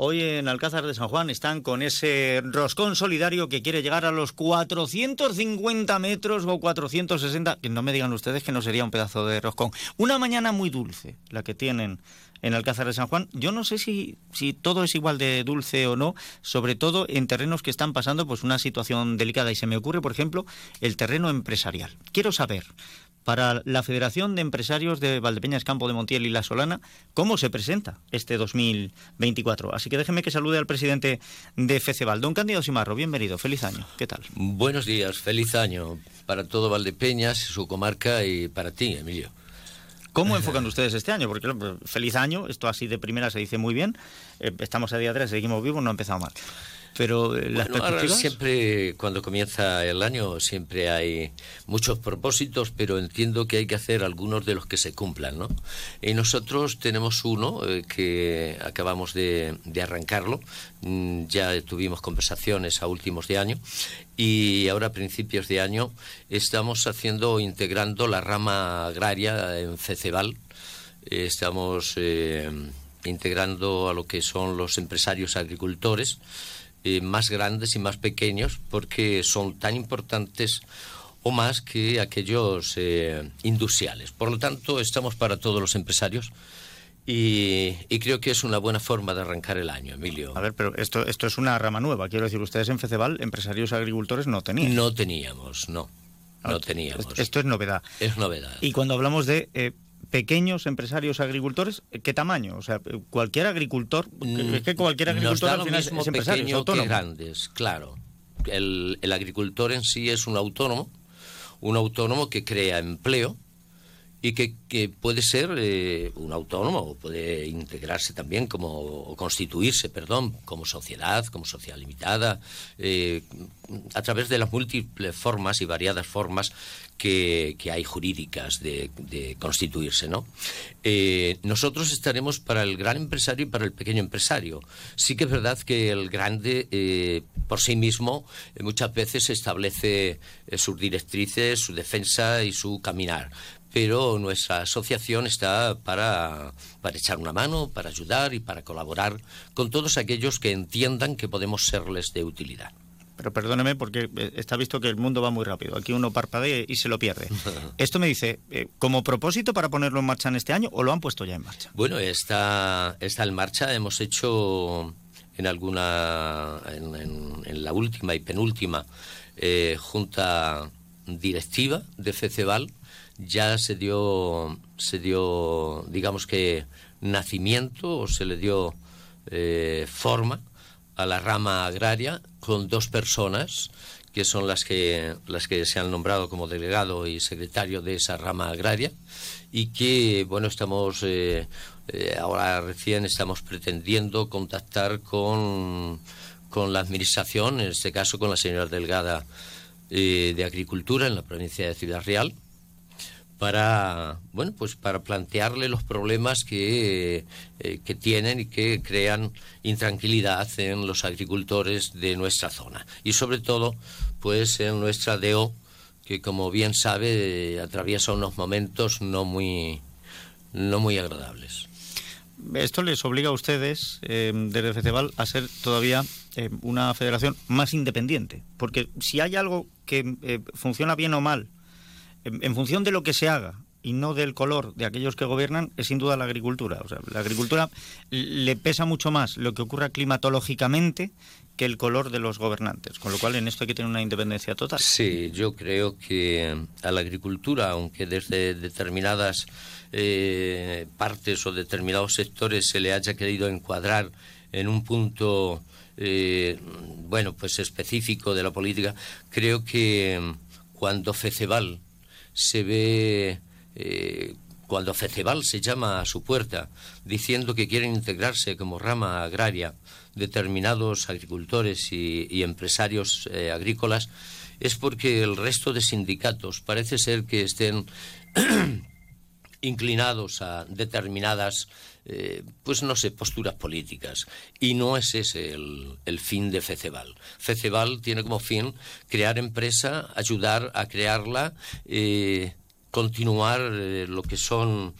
Hoy en Alcázar de San Juan están con ese roscón solidario que quiere llegar a los 450 metros o 460. Que no me digan ustedes que no sería un pedazo de roscón. Una mañana muy dulce, la que tienen en Alcázar de San Juan. Yo no sé si, si todo es igual de dulce o no, sobre todo en terrenos que están pasando pues una situación delicada. Y se me ocurre, por ejemplo, el terreno empresarial. Quiero saber, para la Federación de Empresarios de Valdepeñas, Campo de Montiel y La Solana, cómo se presenta este 2024. Así que déjeme que salude al presidente de FECEBAL, don Cándido Simarro. Bienvenido, feliz año. ¿Qué tal? Buenos días, feliz año para todo Valdepeñas, su comarca y para ti, Emilio. ¿Cómo enfocan ustedes este año? Porque feliz año, esto así de primera se dice muy bien. Eh, estamos a día 3, seguimos vivos, no ha empezado mal. Pero eh, las siempre, cuando comienza el año, siempre hay muchos propósitos, pero entiendo que hay que hacer algunos de los que se cumplan, ¿no? Y nosotros tenemos uno eh, que acabamos de, arrancarlo, mm, ya tuvimos conversaciones a últimos de año y ahora a principios de año estamos haciendo, integrando la rama agraria en Ceceval. Estamos eh, integrando a lo que son los empresarios agricultores eh, más grandes y más pequeños porque son tan importantes o más que aquellos eh, industriales. Por lo tanto, estamos para todos los empresarios y, creo que es una buena forma de arrancar el año, Emilio. A ver, pero esto, esto es una rama nueva. Quiero decir, ustedes en Feceval, empresarios agricultores, no tenían. No teníamos, no. No ah, teníamos. Esto, es novedad. Es novedad. Y cuando hablamos de eh, pequeños empresarios agricultores, ¿qué tamaño? O sea, cualquier agricultor, es que cualquier agricultor al final es empresario, que grandes, claro. El, el agricultor en sí es un autónomo, un autónomo que crea empleo, y que, que, puede ser eh, un autónomo puede integrarse también como o constituirse, perdón, como sociedad, como sociedad limitada, eh, a través de las múltiples formas y variadas formas que, hay jurídicas de, de constituirse, ¿no? Eh, nosotros estaremos para el gran empresario y para el pequeño empresario. Sí que es verdad que el grande por sí mismo muchas veces establece sus directrices, su defensa y su caminar pero nuestra asociación está para, para echar una mano, para ayudar y para colaborar con todos aquellos que entiendan que podemos serles de utilidad. Pero perdóneme porque eh, está visto que el mundo va muy rápido. Aquí uno parpadea y se lo pierde. Esto me dice, eh, ¿como propósito para ponerlo en marcha en este año o lo han puesto ya en marcha? Bueno, está, está en marcha. Hemos hecho en alguna, en, la última y penúltima eh, junta directiva de FECEBAL, ya se dio, se dio, digamos que, nacimiento o se le dio eh, forma a la rama agraria con dos personas que son las que, las que se han nombrado como delegado y secretario de esa rama agraria y que, bueno, estamos, eh, eh, ahora recién estamos pretendiendo contactar con, con la administración, en este caso con la señora delegada de Agricultura en la provincia de Ciudad Real, para bueno pues para plantearle los problemas que, eh, que tienen y que crean intranquilidad en los agricultores de nuestra zona. Y sobre todo pues en nuestra DO que como bien sabe atraviesa unos momentos no muy no muy agradables. Esto les obliga a ustedes eh, desde Festival a ser todavía eh, una federación más independiente. Porque si hay algo que funciona bien o mal en, función de lo que se haga y no del color de aquellos que gobiernan, es sin duda la agricultura. La agricultura le pesa mucho más lo que ocurra climatológicamente que el color de los gobernantes, con lo cual en esto hay que tener una independencia total. Sí, yo creo que a la agricultura, aunque desde determinadas eh, partes o determinados sectores se le haya querido encuadrar en un punto, eh, bueno, pues específico de la política, creo que cuando Feceval se ve eh, cuando Feceval se llama a su puerta diciendo que quieren integrarse como rama agraria determinados agricultores y, empresarios eh, agrícolas, es porque el resto de sindicatos parece ser que estén inclinados a determinadas, eh, pues no sé, posturas políticas. Y no es ese el, fin de Feceval. Feceval tiene como fin crear empresa, ayudar a crearla, eh, continuar eh, lo que son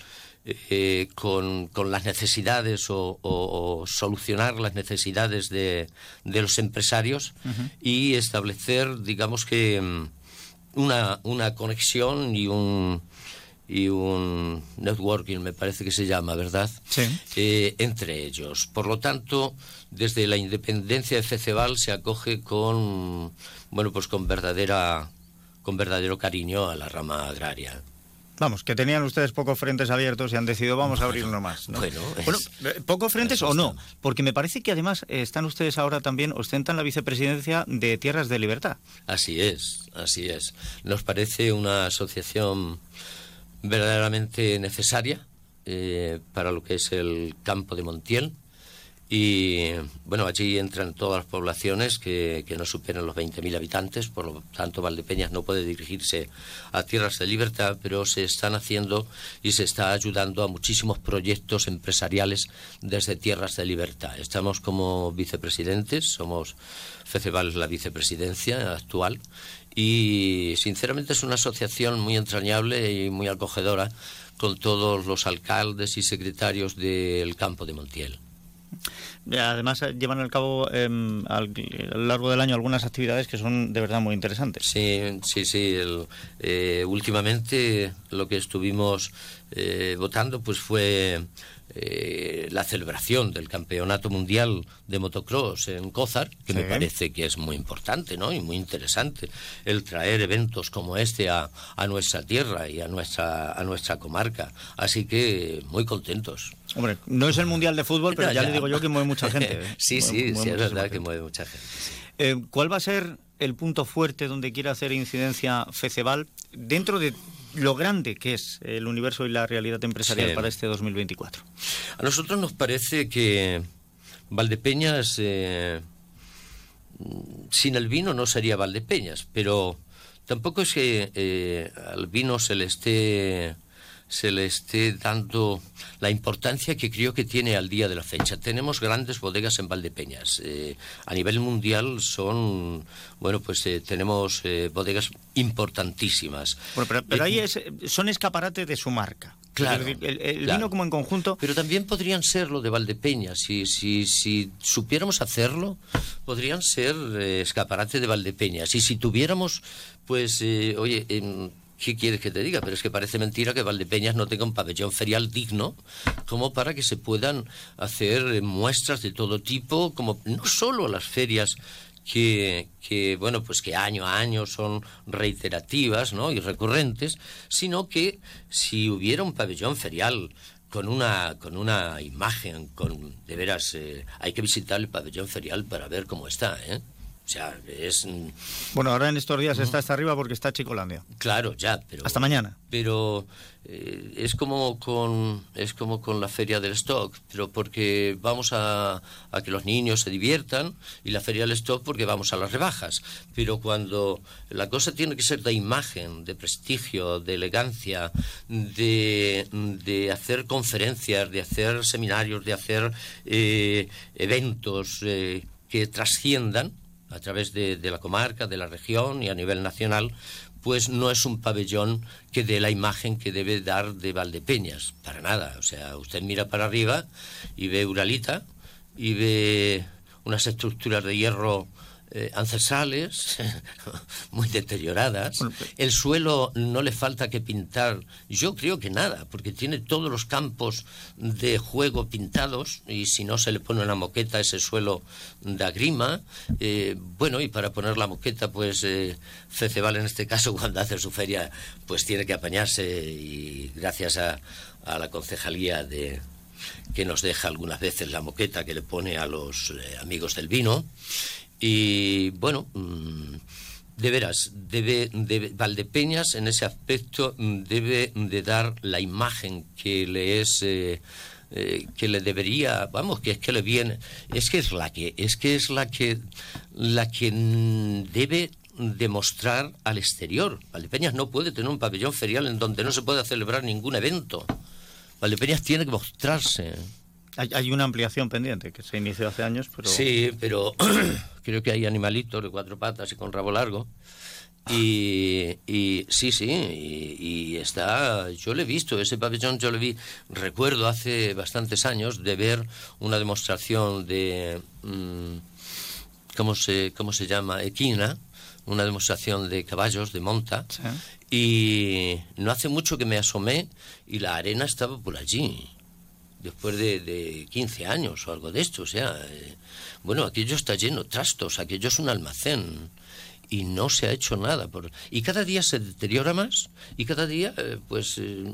eh, con, las necesidades o, solucionar las necesidades de, los empresarios y establecer, digamos que, mm, una, una conexión y un, y un networking, me parece que se llama, ¿verdad? Sí. Eh, entre ellos. Por lo tanto, desde la independencia de Feceval se acoge con, bueno, pues con verdadera, con verdadero cariño a la rama agraria. Vamos, que tenían ustedes pocos frentes abiertos y han decidido vamos a abrirlo más. Bueno, eh, pocos frentes o no, porque me parece que además están ustedes ahora también, ostentan la vicepresidencia de Tierras de Libertad. Así es, así es. Nos parece una asociación verdaderamente necesaria eh, para lo que es el campo de Montiel. Y bueno, allí entran todas las poblaciones que, que no superan los 20.000 habitantes, por lo tanto Valdepeñas no puede dirigirse a tierras de libertad, pero se están haciendo y se está ayudando a muchísimos proyectos empresariales desde tierras de libertad. Estamos como vicepresidentes, somos FECEVAL la vicepresidencia actual y sinceramente es una asociación muy entrañable y muy acogedora con todos los alcaldes y secretarios del campo de Montiel. Además, eh, llevan al cabo em, a lo largo del año algunas actividades que son de verdad muy interesantes. Sí, sí, sí. Eh, últimamente lo que estuvimos eh, votando pues fue eh, la celebración del Campeonato Mundial de Motocross en Cózar, que me parece que es muy importante ¿no? y muy interesante el traer eventos como este a, nuestra tierra y a nuestra, a nuestra comarca. Así que muy contentos. Hombre, no es el Mundial de Fútbol, pero ya, le digo yo que mueve mucha gente. ¿eh? sí, sí, sí, es verdad que mueve mucha gente. Eh, ¿Cuál va a ser el punto fuerte donde quiere hacer incidencia FECEBAL dentro de lo grande que es el universo y la realidad empresarial para este 2024. A nosotros nos parece que Valdepeñas, eh, sin el vino no sería Valdepeñas, pero tampoco es que eh, al vino se le esté se le esté dando la importancia que creo que tiene al día de la fecha. Tenemos grandes bodegas en Valdepeñas. Eh, a nivel mundial son, bueno, pues eh, tenemos eh, bodegas importantísimas. pero, ahí son escaparate de su marca. Claro, el, vino como en conjunto. Pero también podrían ser lo de Valdepeñas. Si, si, si supiéramos hacerlo, podrían ser escaparate de Valdepeñas. Y si tuviéramos, pues, oye, ¿Qué quieres que te diga? Pero es que parece mentira que Valdepeñas no tenga un pabellón ferial digno como para que se puedan hacer eh, muestras de todo tipo, como no solo las ferias que, que, bueno, pues que año a año son reiterativas ¿no? y recurrentes, sino que si hubiera un pabellón ferial con una, con una imagen, con de veras, eh, hay que visitar el pabellón ferial para ver cómo está, ¿eh? O sea, es... Bueno, ahora en estos días está hasta arriba porque está Chicolandia. Claro, ya, pero... Hasta mañana. Pero eh, es, como con, es como con la feria del stock, pero porque vamos a, a, que los niños se diviertan y la feria del stock porque vamos a las rebajas. Pero cuando la cosa tiene que ser de imagen, de prestigio, de elegancia, de, de hacer conferencias, de hacer seminarios, de hacer eh, eventos eh, que trasciendan, a través de, la comarca, de la región y a nivel nacional, pues no es un pabellón que dé la imagen que debe dar de Valdepeñas, para nada. O sea, usted mira para arriba y ve Uralita y ve unas estructuras de hierro eh, ancestrales, muy deterioradas. El suelo no le falta que pintar, yo creo que nada, porque tiene todos los campos de juego pintados y si no se le pone una moqueta ese suelo da grima. Eh, bueno, y para poner la moqueta, pues eh, Feceval en este caso cuando hace su feria, pues tiene que apañarse y gracias a, a la concejalía de, que nos deja algunas veces la moqueta que le pone a los eh, amigos del vino. Y bueno, mm, de veras, debe, Valdepeñas en ese aspecto mm, debe de dar la imagen que le es eh, eh, que le debería, vamos, que es que le viene, es que es la que, es que es la que la que mm, debe demostrar al exterior. Valdepeñas no puede tener un pabellón ferial en donde no se pueda celebrar ningún evento. Valdepeñas tiene que mostrarse. Hay, una ampliación pendiente que se inició hace años, pero... Sí, pero creo que hay animalitos de cuatro patas y con rabo largo. Y, y sí, sí, y, está, yo lo he visto, ese pabellón yo lo vi, recuerdo hace bastantes años de ver una demostración de, mm, ¿cómo, se, ¿cómo se llama? Equina, una demostración de caballos, de monta, y no hace mucho que me asomé y la arena estaba por allí, después de, de 15 años o algo de esto, o sea, eh, bueno, aquello está lleno de trastos, aquello es un almacén y no se ha hecho nada. Por... Y cada día se deteriora más y cada día eh, pues eh,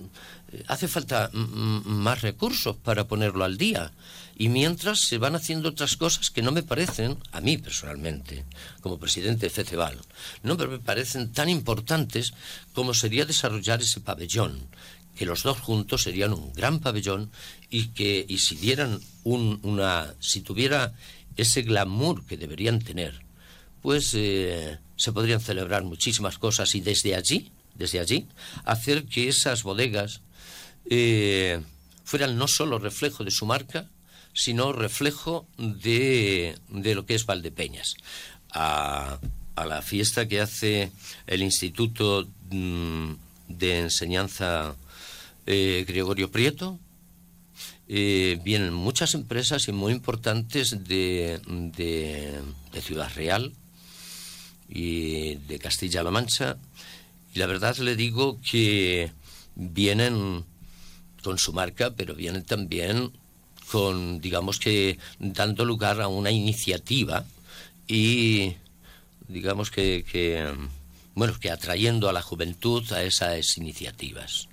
hace falta más recursos para ponerlo al día. Y mientras se van haciendo otras cosas que no me parecen, a mí personalmente, como presidente de FECEBAL, no me parecen tan importantes como sería desarrollar ese pabellón, que los dos juntos serían un gran pabellón y que y si dieran un, una si tuviera ese glamour que deberían tener pues eh, se podrían celebrar muchísimas cosas y desde allí, desde allí, hacer que esas bodegas eh, fueran no solo reflejo de su marca, sino reflejo de, de lo que es Valdepeñas. A, a, la fiesta que hace el Instituto mm, de Enseñanza eh, Gregorio Prieto, vienen muchas empresas y muy importantes de, de, de Ciudad Real, y de Castilla-La Mancha. Y la verdad le digo que vienen con su marca, pero vienen también con, digamos que, dando lugar a una iniciativa y, digamos que, que bueno, que atrayendo a la juventud a esas iniciativas.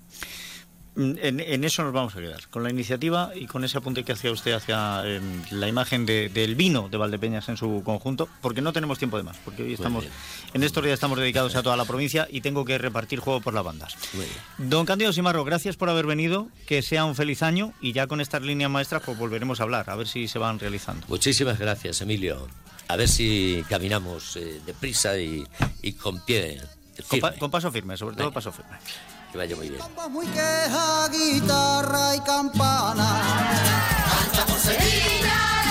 Mm, en, eso nos vamos a quedar, con la iniciativa y con ese apunte que hacía usted hacia em, la imagen del vino de Valdepeñas en su conjunto, porque no tenemos tiempo de más, porque hoy estamos, en estos días estamos dedicados a toda la provincia y tengo que repartir juego por las bandas. Don Cándido Simarro, gracias por haber venido, que sea un feliz año y ya con estas líneas maestras pues volveremos a hablar, a ver si se van realizando. Muchísimas gracias, Emilio a ver si caminamos eh, deprisa y, y, con pie. Con, pa, con, paso firme, sobre todo Venga. paso firme. Que vaya muy bien. muy queja, guitarra y campana. Canta por Sevilla.